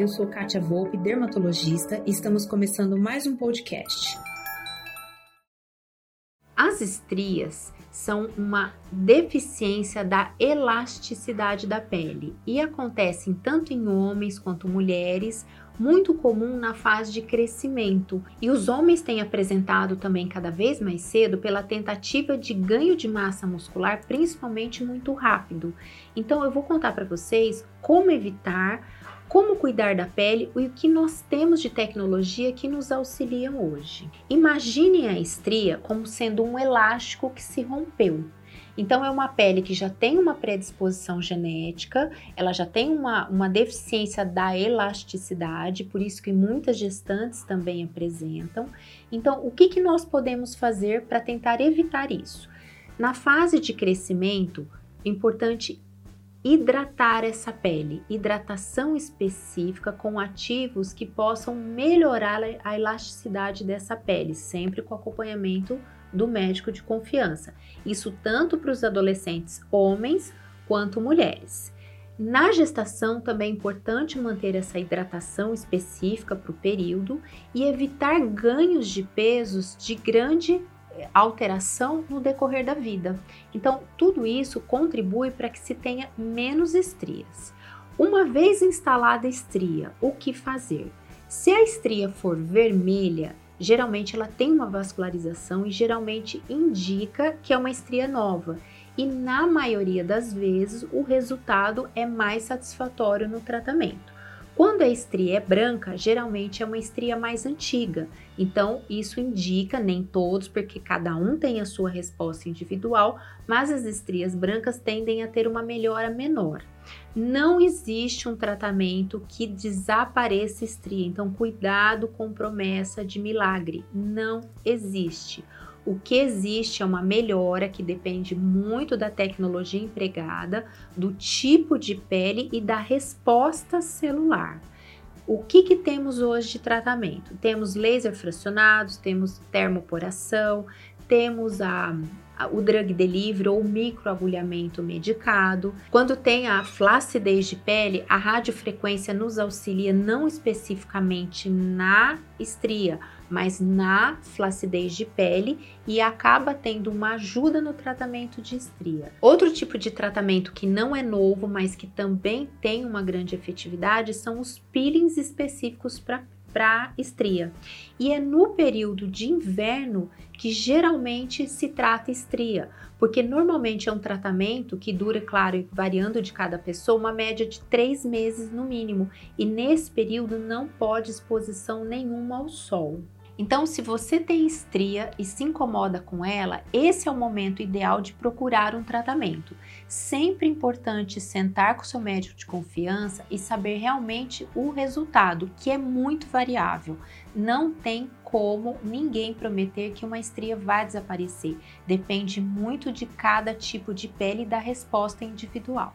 eu sou Kátia Volpe, dermatologista, e estamos começando mais um podcast. As estrias são uma deficiência da elasticidade da pele e acontecem tanto em homens quanto mulheres, muito comum na fase de crescimento. E os homens têm apresentado também cada vez mais cedo pela tentativa de ganho de massa muscular, principalmente muito rápido. Então eu vou contar para vocês como evitar como cuidar da pele e o que nós temos de tecnologia que nos auxiliam hoje. Imagine a estria como sendo um elástico que se rompeu. Então, é uma pele que já tem uma predisposição genética, ela já tem uma, uma deficiência da elasticidade, por isso que muitas gestantes também apresentam. Então, o que, que nós podemos fazer para tentar evitar isso? Na fase de crescimento, importante hidratar essa pele, hidratação específica com ativos que possam melhorar a elasticidade dessa pele, sempre com acompanhamento do médico de confiança. Isso tanto para os adolescentes homens quanto mulheres. Na gestação também é importante manter essa hidratação específica para o período e evitar ganhos de pesos de grande alteração no decorrer da vida. Então, tudo isso contribui para que se tenha menos estrias. Uma vez instalada a estria, o que fazer? Se a estria for vermelha, geralmente ela tem uma vascularização e geralmente indica que é uma estria nova. E na maioria das vezes o resultado é mais satisfatório no tratamento. Quando a estria é branca, geralmente é uma estria mais antiga. Então, isso indica, nem todos, porque cada um tem a sua resposta individual, mas as estrias brancas tendem a ter uma melhora menor. Não existe um tratamento que desapareça estria, então cuidado com promessa de milagre. Não existe. O que existe é uma melhora que depende muito da tecnologia empregada, do tipo de pele e da resposta celular. O que, que temos hoje de tratamento? Temos laser fracionados, temos termoporação, temos a, o drug delivery ou microagulhamento medicado. Quando tem a flacidez de pele, a radiofrequência nos auxilia não especificamente na estria, mas na flacidez de pele e acaba tendo uma ajuda no tratamento de estria. Outro tipo de tratamento que não é novo, mas que também tem uma grande efetividade são os peelings específicos para para estria. E é no período de inverno que geralmente se trata estria, porque normalmente é um tratamento que dura, claro, variando de cada pessoa, uma média de três meses no mínimo, e nesse período não pode exposição nenhuma ao sol. Então, se você tem estria e se incomoda com ela, esse é o momento ideal de procurar um tratamento. Sempre importante sentar com seu médico de confiança e saber realmente o resultado, que é muito variável. Não tem como ninguém prometer que uma estria vai desaparecer. Depende muito de cada tipo de pele e da resposta individual.